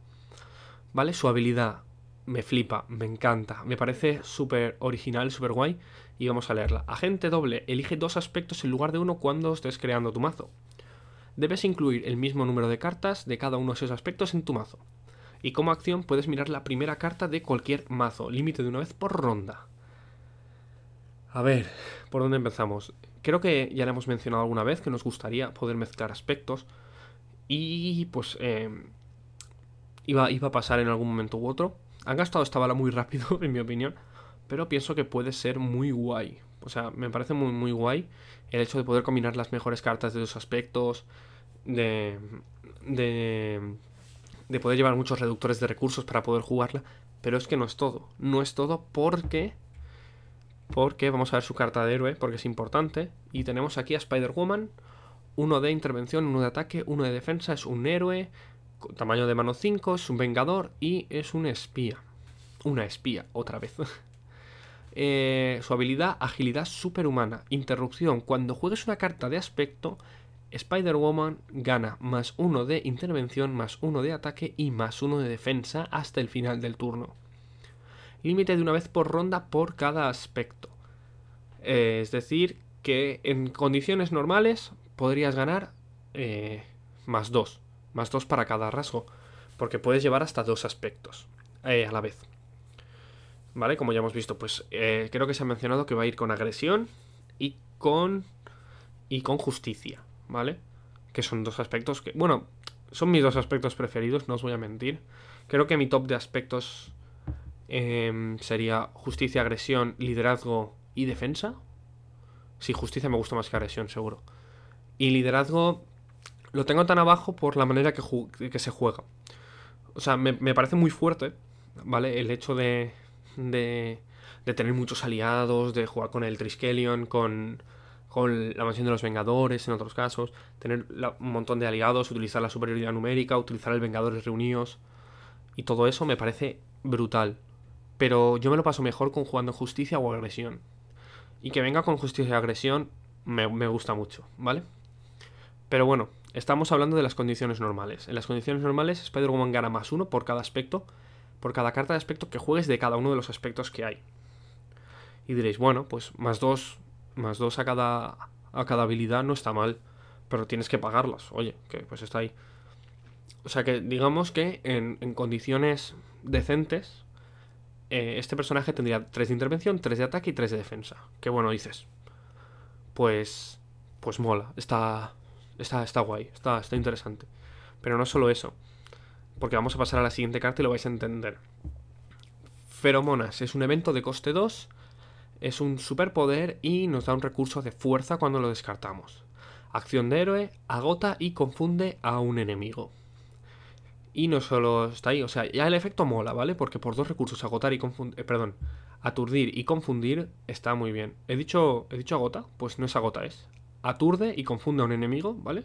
Speaker 1: ¿Vale? Su habilidad me flipa, me encanta, me parece súper original, súper guay. Y vamos a leerla. Agente doble, elige dos aspectos en lugar de uno cuando estés creando tu mazo. Debes incluir el mismo número de cartas de cada uno de esos aspectos en tu mazo. Y como acción puedes mirar la primera carta de cualquier mazo, límite de una vez por ronda. A ver, ¿por dónde empezamos? Creo que ya le hemos mencionado alguna vez que nos gustaría poder mezclar aspectos. Y pues eh, iba, iba a pasar en algún momento u otro. Han gastado esta bala muy rápido, [LAUGHS] en mi opinión. Pero pienso que puede ser muy guay. O sea, me parece muy, muy guay el hecho de poder combinar las mejores cartas de los aspectos. De, de, de poder llevar muchos reductores de recursos para poder jugarla. Pero es que no es todo. No es todo porque... Porque vamos a ver su carta de héroe, porque es importante. Y tenemos aquí a Spider-Woman. Uno de intervención, uno de ataque, uno de defensa. Es un héroe tamaño de mano 5, es un vengador y es un espía. Una espía, otra vez. [LAUGHS] Eh, su habilidad, agilidad superhumana. Interrupción. Cuando juegues una carta de aspecto, Spider-Woman gana más uno de intervención, más uno de ataque y más uno de defensa hasta el final del turno. Límite de una vez por ronda por cada aspecto. Eh, es decir, que en condiciones normales podrías ganar eh, más 2 más dos para cada rasgo, porque puedes llevar hasta dos aspectos eh, a la vez. ¿Vale? Como ya hemos visto, pues creo que se ha mencionado que va a ir con agresión y con y con justicia, ¿vale? Que son dos aspectos que, bueno, son mis dos aspectos preferidos, no os voy a mentir. Creo que mi top de aspectos em, sería justicia, agresión, liderazgo y defensa. Sí, justicia me gusta más que agresión, seguro. Y liderazgo lo tengo tan abajo por la manera que, que se juega. O sea, me, parece muy fuerte, ¿vale? El hecho de, de, de, tener muchos aliados, de jugar con el Triskelion, con, con la mansión de los Vengadores en otros casos, tener un montón de aliados, utilizar la superioridad numérica, utilizar el Vengadores reunidos y todo eso me parece brutal. Pero yo me lo paso mejor con jugando justicia o agresión. Y que venga con justicia y agresión me, me gusta mucho, ¿vale? Pero bueno, Estamos hablando de las condiciones normales. En las condiciones normales, Spider-Woman gana más uno por cada aspecto, por cada carta de aspecto que juegues de cada uno de los aspectos que hay. Y diréis, bueno, pues más dos, más dos a cada, a cada habilidad no está mal, pero tienes que pagarlas. Oye, que pues está ahí. O sea que digamos que en, condiciones decentes, eh, este personaje tendría 3 de intervención, 3 de ataque y 3 de defensa. Qué bueno dices. Pues. Pues mola. Está, Está, está guay, está, está interesante. Pero no solo eso. Porque vamos a pasar a la siguiente carta y lo vais a entender. Feromonas es un evento de coste 2. Es un superpoder y nos da un recurso de fuerza cuando lo descartamos. Acción de héroe, agota y confunde a un enemigo. Y no solo está ahí, o sea, ya el efecto mola, ¿vale? Porque por dos recursos, agotar y confundir, eh, perdón, aturdir y confundir está muy bien. ¿He dicho, ¿He dicho agota? Pues no es agota, es aturde y confunde a un enemigo, ¿vale?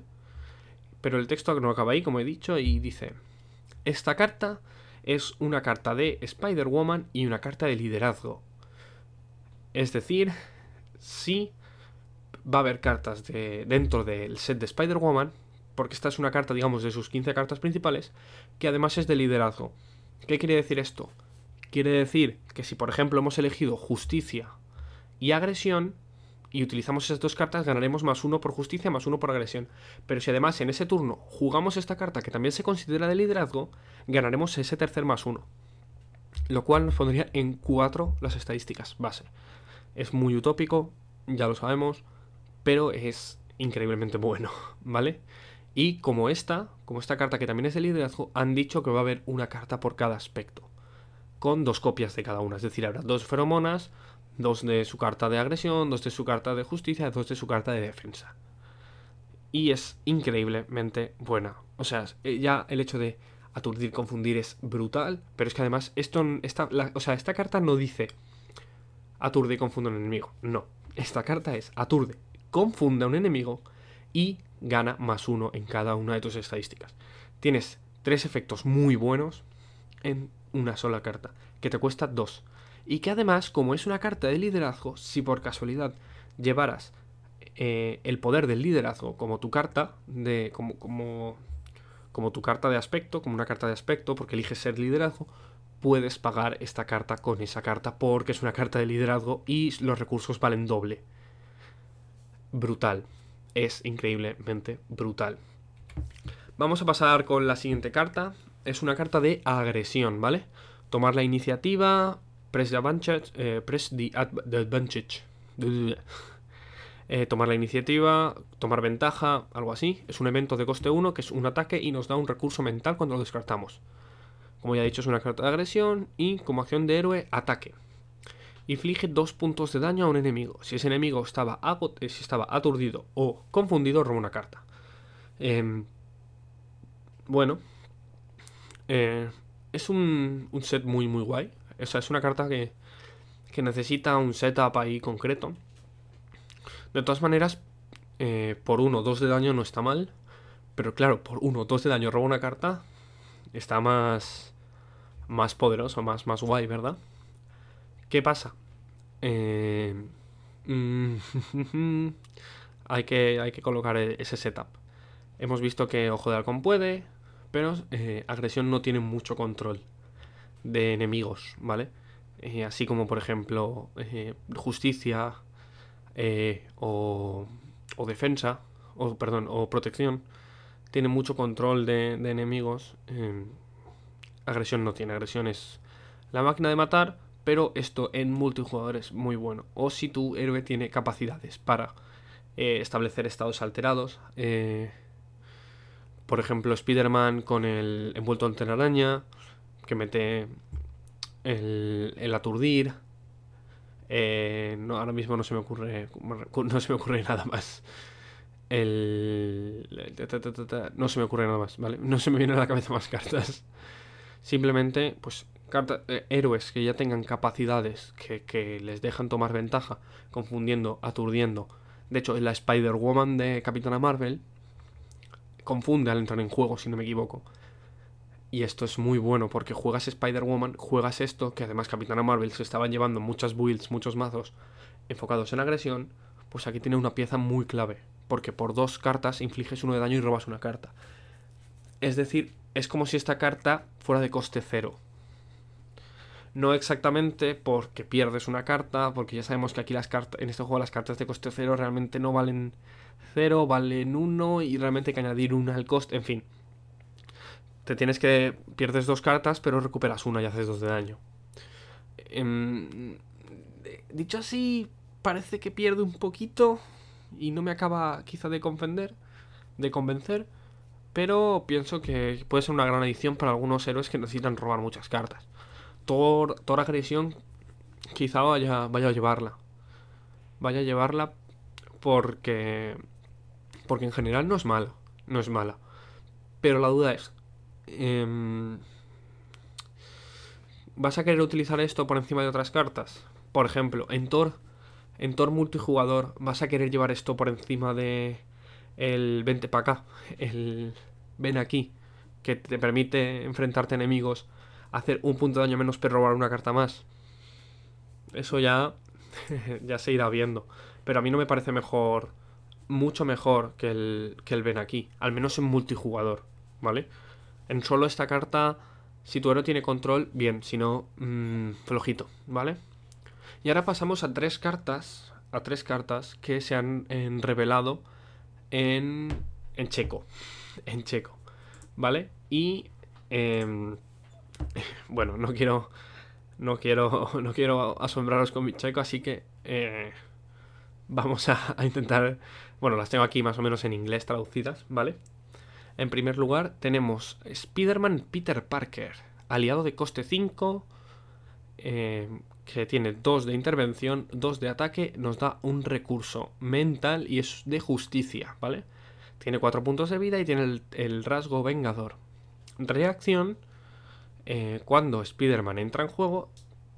Speaker 1: Pero el texto no acaba ahí, como he dicho, y dice, esta carta es una carta de Spider-Woman y una carta de liderazgo. Es decir, sí va a haber cartas de, dentro del set de Spider-Woman, porque esta es una carta, digamos, de sus 15 cartas principales, que además es de liderazgo. ¿Qué quiere decir esto? Quiere decir que si, por ejemplo, hemos elegido justicia y agresión, y utilizamos esas dos cartas, ganaremos más uno por justicia, más uno por agresión. Pero si además en ese turno jugamos esta carta que también se considera de liderazgo, ganaremos ese tercer más uno. Lo cual nos pondría en 4 las estadísticas base. Es muy utópico, ya lo sabemos, pero es increíblemente bueno, [LAUGHS] ¿vale? Y como esta, como esta carta que también es de liderazgo, han dicho que va a haber una carta por cada aspecto. Con dos copias de cada una. Es decir, habrá dos feromonas, dos de su carta de agresión, dos de su carta de justicia, dos de su carta de defensa. Y es increíblemente buena. O sea, eh, ya el hecho de aturdir, confundir es brutal, pero es que además esto, esta, o sea, esta carta no dice aturde y confunde a un enemigo. No, esta carta es aturde, confunde a un enemigo y gana más uno en cada una de tus estadísticas. Tienes tres efectos muy buenos en una sola carta, que te cuesta 2. Y que además, como es una carta de liderazgo, si por casualidad llevaras eh, el poder del liderazgo como tu carta, de, como, como, como tu carta de aspecto, como una carta de aspecto, porque eliges ser liderazgo, puedes pagar esta carta con esa carta porque es una carta de liderazgo y los recursos valen doble. Brutal. Es increíblemente brutal. Vamos a pasar con la siguiente carta. Es una carta de agresión, ¿vale? Tomar la iniciativa, press the advantage, eh, press the, advantage. Eh, tomar la iniciativa, tomar ventaja, algo así. Es un evento de coste 1 que es un ataque y nos da un recurso mental cuando lo descartamos. Como ya he dicho, es una carta de agresión y como acción de héroe, ataque. Inflige dos puntos de daño a un enemigo. Si ese enemigo estaba, eh, si estaba aturdido o confundido, roba una carta. Em, bueno, eh, es un, set muy, muy guay. O sea, es una carta que, que necesita un setup ahí concreto. De todas maneras, eh, por uno o dos de daño no está mal. Pero claro, por uno o dos de daño roba una carta. Está más más poderoso, más, más guay, ¿verdad? ¿Qué pasa? Eh, mm, [LAUGHS] hay, que, hay que colocar e-, ese setup. Hemos visto que Ojo de Halcón puede, pero eh, Agresión no tiene mucho control de enemigos, ¿vale? Eh, así como, por ejemplo, Justicia o, o, Defensa, o perdón, o Protección, tiene mucho control de, de enemigos agresión no tiene. Agresión es la máquina de matar, pero esto en multijugador es muy bueno. O si tu héroe tiene capacidades para eh, establecer estados alterados. Eh, por ejemplo, Spider-Man con el envuelto en telaraña, que mete el, aturdir. Eh, ahora mismo no se me ocurre. No se me ocurre nada más. El. No se me ocurre nada más, ¿vale? No se me vienen a la cabeza más cartas. Simplemente, pues, eh, héroes que ya tengan capacidades que, les dejan tomar ventaja, confundiendo, aturdiendo. De hecho, la Spider-Woman de Capitana Marvel confunde al entrar en juego, si no me equivoco. Y esto es muy bueno porque juegas Spider-Woman, juegas esto, que además Capitana Marvel se estaban llevando muchas builds, muchos mazos enfocados en agresión, pues aquí tiene una pieza muy clave, porque por dos cartas infliges uno de daño y robas una carta. Es decir, es como si esta carta fuera de coste cero. No exactamente porque pierdes una carta, porque ya sabemos que aquí las cartas, en este juego las cartas de coste cero realmente no valen cero, valen uno y realmente hay que añadir una al coste, en fin. Te tienes que. pierdes dos cartas, pero recuperas una y haces dos de daño. Em, dicho así, parece que pierde un poquito y no me acaba quizá de convencer. De convencer pero pienso que puede ser una gran adición para algunos héroes que necesitan robar muchas cartas. Thor, Thor agresión quizá vaya, vaya a llevarla. Vaya a llevarla porque... Porque en general no es mala. No es mala. Pero la duda es... Em, ¿Vas a querer utilizar esto por encima de otras cartas? Por ejemplo, en Thor... En Thor multijugador, ¿vas a querer llevar esto por encima de el vente para acá, el ven aquí, que te permite enfrentarte a enemigos, hacer un punto de daño menos pero robar una carta más. Eso ya, [LAUGHS] ya se irá viendo. Pero a mí no me parece mejor, mucho mejor que el, que el ven aquí, al menos en multijugador, ¿vale? En solo esta carta, si tu héroe tiene control, bien, si no, mmm, flojito, ¿vale? Y ahora pasamos a tres cartas, a tres cartas que se han revelado en, en checo. En checo. ¿Vale? Y... Em, bueno, no quiero... No quiero, [LAUGHS] no quiero asombraros con mi checo, así que eh, vamos a, intentar... Bueno, las tengo aquí más o menos en inglés traducidas, ¿vale? En primer lugar tenemos Spider-Man Peter Parker, aliado de coste 5, em, que tiene 2 de intervención, 2 de ataque, nos da un recurso mental y es de justicia, ¿vale? Tiene 4 puntos de vida y tiene el, rasgo vengador. Reacción, eh, cuando Spider-Man entra en juego,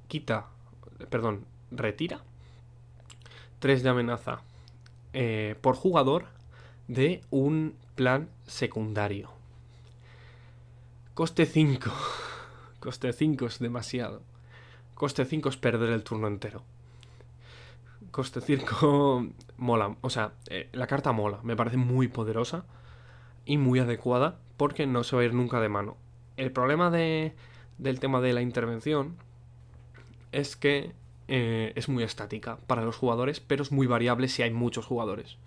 Speaker 1: quita, perdón, retira 3 de amenaza eh, por jugador de un plan secundario. Coste 5. [LAUGHS] Coste 5 es demasiado. Coste 5 es perder el turno entero. Coste 5 [LAUGHS] mola. O sea, eh, la carta mola. Me parece muy poderosa y muy adecuada porque no se va a ir nunca de mano. El problema de, del tema de la intervención es que eh, es muy estática para los jugadores, pero es muy variable si hay muchos jugadores.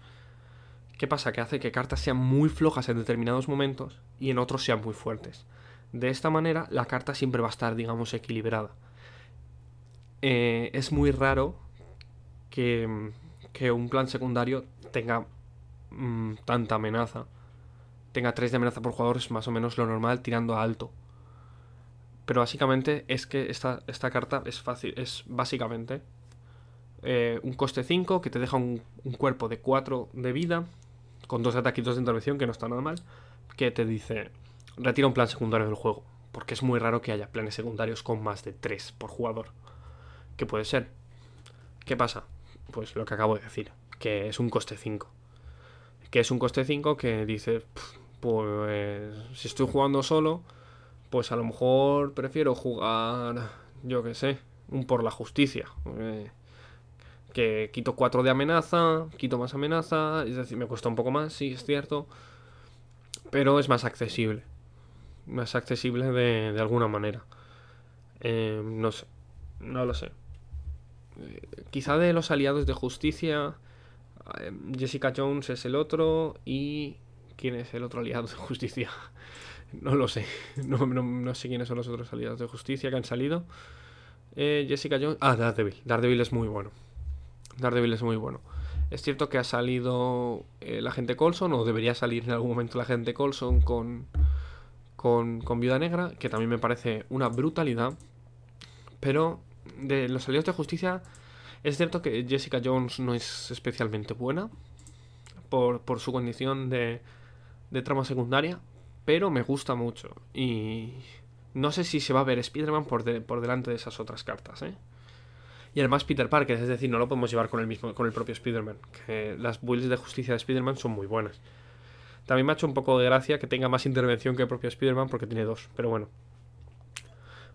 Speaker 1: ¿Qué pasa? Que hace que cartas sean muy flojas en determinados momentos y en otros sean muy fuertes. De esta manera, la carta siempre va a estar, digamos, equilibrada. Eh, es muy raro que, un plan secundario tenga mm, tanta amenaza. Tenga 3 de amenaza por jugador es más o menos lo normal tirando a alto. Pero básicamente es que esta, esta carta es fácil. Es básicamente eh, un coste 5 que te deja un, cuerpo de 4 de vida. Con dos ataquitos de intervención, que no está nada mal. Que te dice: retira un plan secundario del juego. Porque es muy raro que haya planes secundarios con más de 3 por jugador. ¿Qué puede ser? ¿Qué pasa? Pues lo que acabo de decir, que es un coste 5. Que es un coste 5 que dice, pues si estoy jugando solo, pues a lo mejor prefiero jugar, yo qué sé, un por la justicia. Que quito 4 de amenaza, quito más amenaza, es decir, me cuesta un poco más, sí, es cierto, pero es más accesible. Más accesible de, de alguna manera. Eh, no sé, no lo sé. Quizá de los aliados de justicia, Jessica Jones es el otro y... ¿Quién es el otro aliado de justicia? [LAUGHS] No lo sé. No, sé quiénes son los otros aliados de justicia que han salido. Eh, Jessica Jones. Ah, Daredevil. Daredevil es muy bueno. Daredevil es muy bueno. Es cierto que ha salido eh, la gente Colson, o debería salir en algún momento la gente Colson con, con, con Viuda Negra, que también me parece una brutalidad. Pero de los aliados de justicia, es cierto que Jessica Jones no es especialmente buena por, por su condición de, de trama secundaria, pero me gusta mucho. Y no sé si se va a ver Spider-Man por, por delante de esas otras cartas, ¿eh? Y además Peter Parker, es decir, no lo podemos llevar con el mismo, con el propio Spider-Man. Que las builds de justicia de Spider-Man son muy buenas. También me ha hecho un poco de gracia que tenga más intervención que el propio Spider-Man porque tiene dos, pero bueno.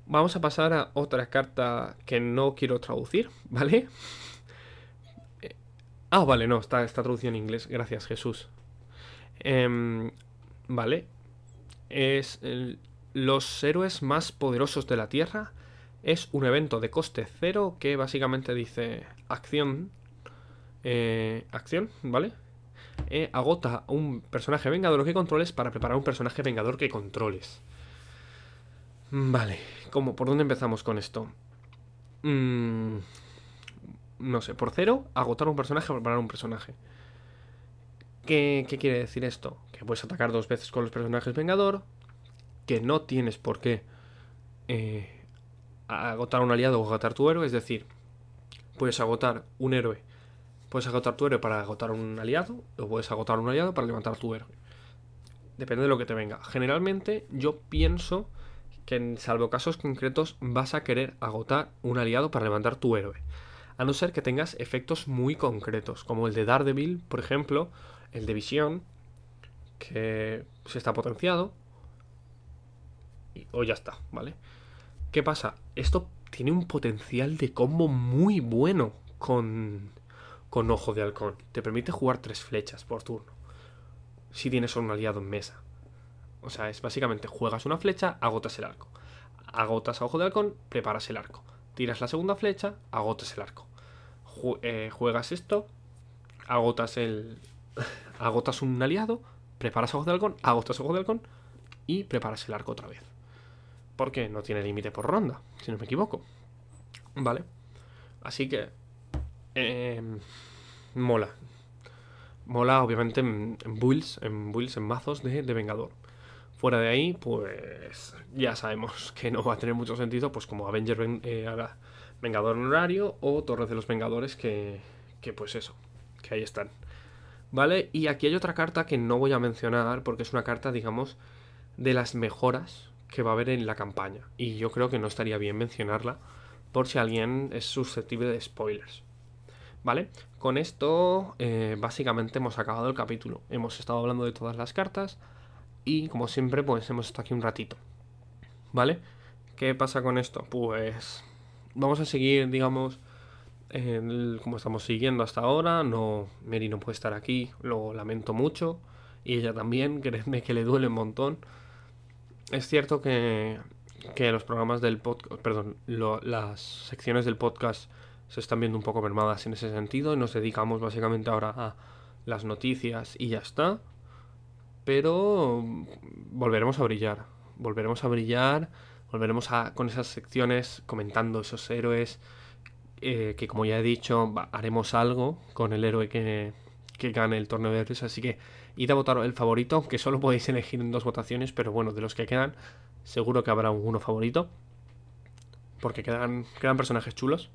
Speaker 1: Vamos a pasar a otra carta que no quiero traducir, [LAUGHS] ¿vale? Eh, ah, vale, no, está, está traducido en inglés, gracias Jesús. Em, vale, es los héroes más poderosos de la Tierra. Es un evento de coste cero que básicamente dice acción. Eh, acción, ¿vale? Eh, agota un personaje vengador que controles para preparar un personaje vengador que controles. Vale, ¿cómo, ¿por dónde empezamos con esto? Mm, no sé, por cero, agotar un personaje para preparar un personaje. ¿Qué, quiere decir esto? Que puedes atacar dos veces con los personajes Vengador, que no tienes por qué eh, agotar un aliado o agotar tu héroe, es decir, puedes agotar un héroe, puedes agotar tu héroe para agotar un aliado, o puedes agotar un aliado para levantar tu héroe. Depende de lo que te venga. Generalmente yo pienso que en salvo casos concretos vas a querer agotar un aliado para levantar tu héroe. A no ser que tengas efectos muy concretos, como el de Daredevil, por ejemplo, el de visión, que se está potenciado. Y, o ya está, ¿vale? ¿Qué pasa? Esto tiene un potencial de combo muy bueno con, con Ojo de Halcón. Te permite jugar tres flechas por turno. Si tienes un aliado en mesa. O sea, es básicamente juegas una flecha, agotas el arco. Agotas a Ojo de Halcón, preparas el arco. Tiras la segunda flecha, agotas el arco. Eh, juegas esto, agotas el, agotas un aliado, preparas ojos de halcón, agotas ojos de halcón y preparas el arco otra vez. Porque no tiene límite por ronda, si no me equivoco. ¿Vale? Así que... Em, mola. Mola, obviamente, en, builds, en builds, en mazos de, Vengador. Fuera de ahí, pues ya sabemos que no va a tener mucho sentido, pues como Avenger eh, Vengador horario o Torres de los Vengadores, que, que pues eso, que ahí están. ¿Vale? Y aquí hay otra carta que no voy a mencionar porque es una carta, digamos, de las mejoras que va a haber en la campaña. Y yo creo que no estaría bien mencionarla por si alguien es susceptible de spoilers. ¿Vale? Con esto eh, básicamente hemos acabado el capítulo. Hemos estado hablando de todas las cartas y como siempre pues hemos estado aquí un ratito. ¿Vale? ¿Qué pasa con esto? Pues vamos a seguir, digamos, como estamos siguiendo hasta ahora. No, Mary no puede estar aquí, lo lamento mucho. Y ella también, [LAUGHS] créeme que le duele un montón. Es cierto que, que los programas del podcast, perdón, las secciones del podcast se están viendo un poco mermadas en ese sentido y nos dedicamos básicamente ahora a las noticias y ya está. Pero volveremos a brillar, volveremos a brillar, volveremos a con esas secciones comentando esos héroes eh, que como ya he dicho haremos algo con el héroe que, que gane el torneo de héroes, así que id a votar el favorito, que solo podéis elegir en dos votaciones, pero bueno, de los que quedan seguro que habrá uno favorito, porque quedan, quedan personajes chulos.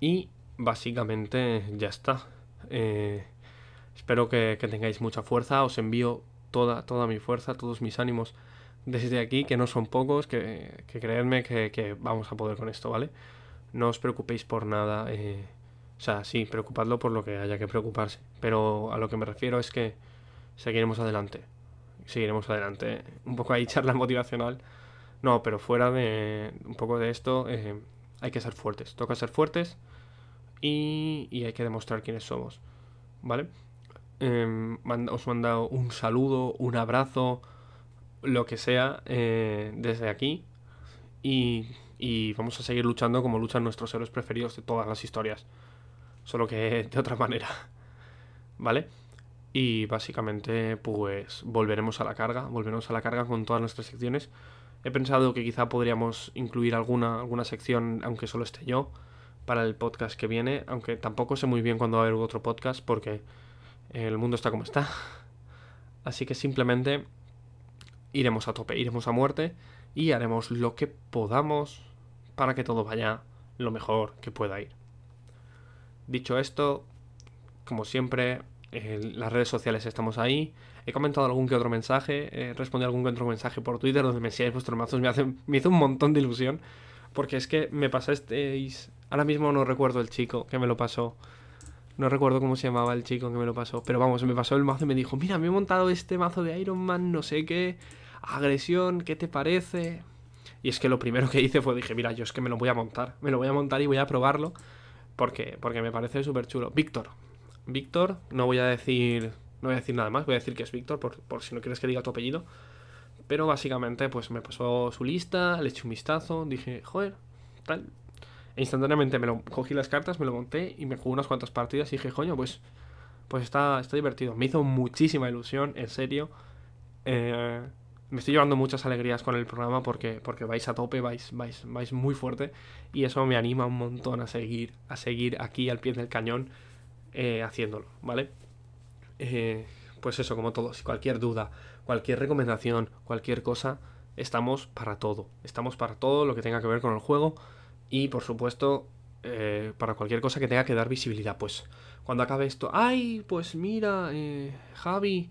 Speaker 1: Y básicamente ya está. Eh, espero que, tengáis mucha fuerza. Os envío toda, toda mi fuerza, todos mis ánimos desde aquí, que no son pocos, que, que creedme que, vamos a poder con esto, ¿vale? No os preocupéis por nada. Eh, o sea, sí, preocupadlo por lo que haya que preocuparse. Pero a lo que me refiero es que seguiremos adelante. Seguiremos adelante. Un poco ahí [LAUGHS] charla motivacional. No, pero fuera de un poco de esto, eh, hay que ser fuertes. Toca ser fuertes y, hay que demostrar quiénes somos. ¿Vale? Eh, os mando un saludo, un abrazo, lo que sea, eh, desde aquí. Y, y vamos a seguir luchando como luchan nuestros héroes preferidos de todas las historias. Solo que [LAUGHS] de otra manera. ¿Vale? Y básicamente, pues volveremos a la carga. Volveremos a la carga con todas nuestras secciones. He pensado que quizá podríamos incluir alguna, alguna sección, aunque solo esté yo, para el podcast que viene, aunque tampoco sé muy bien cuándo va a haber otro podcast porque el mundo está como está. [LAUGHS] Así que simplemente iremos a tope, iremos a muerte y haremos lo que podamos para que todo vaya lo mejor que pueda ir. Dicho esto, como siempre, en las redes sociales estamos ahí. He comentado algún que otro mensaje, he respondido algún que otro mensaje por Twitter donde me decíais vuestros mazos, me, hace, me hizo un montón de ilusión. Porque es que me pasasteis. Ahora mismo no recuerdo el chico que me lo pasó. No recuerdo cómo se llamaba el chico que me lo pasó. Pero vamos, me pasó el mazo y me dijo: Mira, me he montado este mazo de Iron Man, no sé qué. Agresión, ¿qué te parece? Y es que lo primero que hice fue: dije, mira, yo es que me lo voy a montar. Me lo voy a montar y voy a probarlo. Porque, porque me parece súper chulo. Víctor. Víctor, no voy a decir no voy a decir nada más, voy a decir que es Víctor, por, si no quieres que diga tu apellido. Pero básicamente, pues me pasó su lista, le eché un vistazo, dije, joder, tal. E instantáneamente me lo cogí las cartas, me lo monté y me jugué unas cuantas partidas y dije, coño, pues, pues está, está divertido. Me hizo muchísima ilusión, en serio. Eh, me estoy llevando muchas alegrías con el programa porque, porque vais a tope, vais, vais, vais muy fuerte y eso me anima un montón a seguir, a seguir aquí al pie del cañón eh, haciéndolo, ¿vale? Eh, pues eso, como todo, si cualquier duda, cualquier recomendación, cualquier cosa, estamos para todo. Estamos para todo lo que tenga que ver con el juego y por supuesto eh, para cualquier cosa que tenga que dar visibilidad. Pues cuando acabe esto, ay, pues mira, eh, Javi,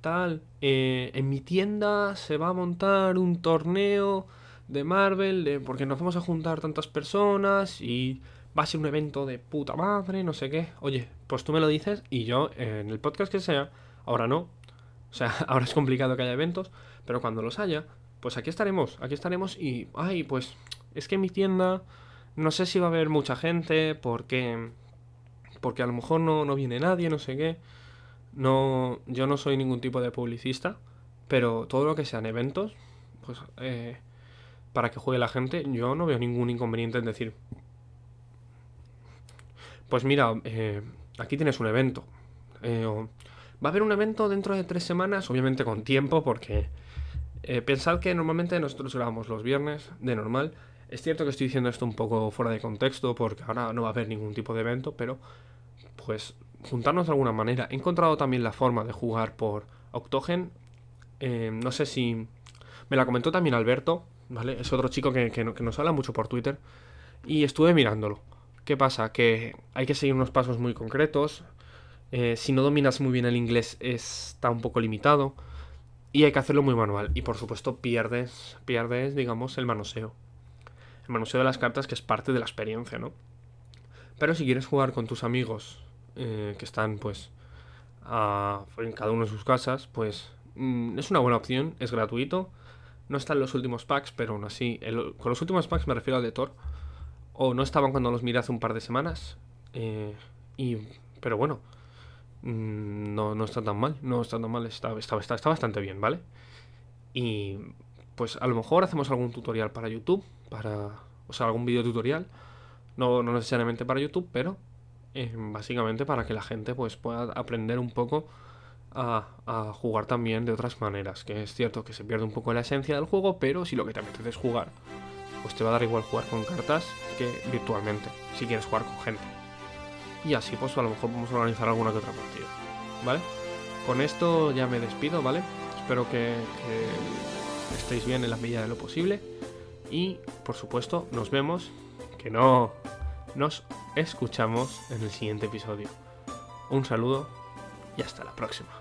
Speaker 1: tal, en mi tienda se va a montar un torneo de Marvel, de, porque nos vamos a juntar tantas personas y va a ser un evento de puta madre, no sé qué. Oye, pues tú me lo dices y yo en el podcast que sea, ahora no. O sea, [LAUGHS] ahora es complicado que haya eventos, pero cuando los haya, pues aquí estaremos, aquí estaremos y, ay, pues es que en mi tienda no sé si va a haber mucha gente porque porque a lo mejor no, no viene nadie, no sé qué. No, yo no soy ningún tipo de publicista, pero todo lo que sean eventos, pues eh, para que juegue la gente, yo no veo ningún inconveniente en decir, pues mira, eh, aquí tienes un evento. Eh, va a haber un evento dentro de tres semanas, obviamente con tiempo, porque eh, pensad que normalmente nosotros grabamos los viernes, de normal. Es cierto que estoy diciendo esto un poco fuera de contexto, porque ahora no va a haber ningún tipo de evento, pero pues juntarnos de alguna manera. He encontrado también la forma de jugar por Octogen. no sé si... Me la comentó también Alberto, ¿vale? Es otro chico que, que nos habla mucho por Twitter. Y estuve mirándolo. ¿Qué pasa? Que hay que seguir unos pasos muy concretos. Eh, si no dominas muy bien el inglés está un poco limitado. Y hay que hacerlo muy manual. Y por supuesto pierdes, pierdes, digamos, el manoseo. El manoseo de las cartas que es parte de la experiencia, ¿no? Pero si quieres jugar con tus amigos eh, que están pues en cada uno de sus casas, pues mm, es una buena opción, es gratuito. No están los últimos packs, pero aún así. con los últimos packs me refiero al de Thor. O no estaban cuando los miré hace un par de semanas. Eh, y, pero bueno, mm, no, no está tan mal. No está tan mal. Está, está, está, bastante bien, ¿vale? Y pues a lo mejor hacemos algún tutorial para YouTube. Para, o sea, algún video tutorial. No, no necesariamente para YouTube, pero básicamente para que la gente pues pueda aprender un poco a, jugar también de otras maneras. Que es cierto que se pierde un poco la esencia del juego, pero si lo que te apetece es jugar, pues te va a dar igual jugar con cartas que virtualmente, si quieres jugar con gente. Y así pues a lo mejor vamos a organizar alguna que otra partida. ¿Vale? Con esto ya me despido, ¿vale? Espero que estéis bien en la medida de lo posible. Y por supuesto, nos vemos. Que no nos escuchamos en el siguiente episodio. Un saludo y hasta la próxima.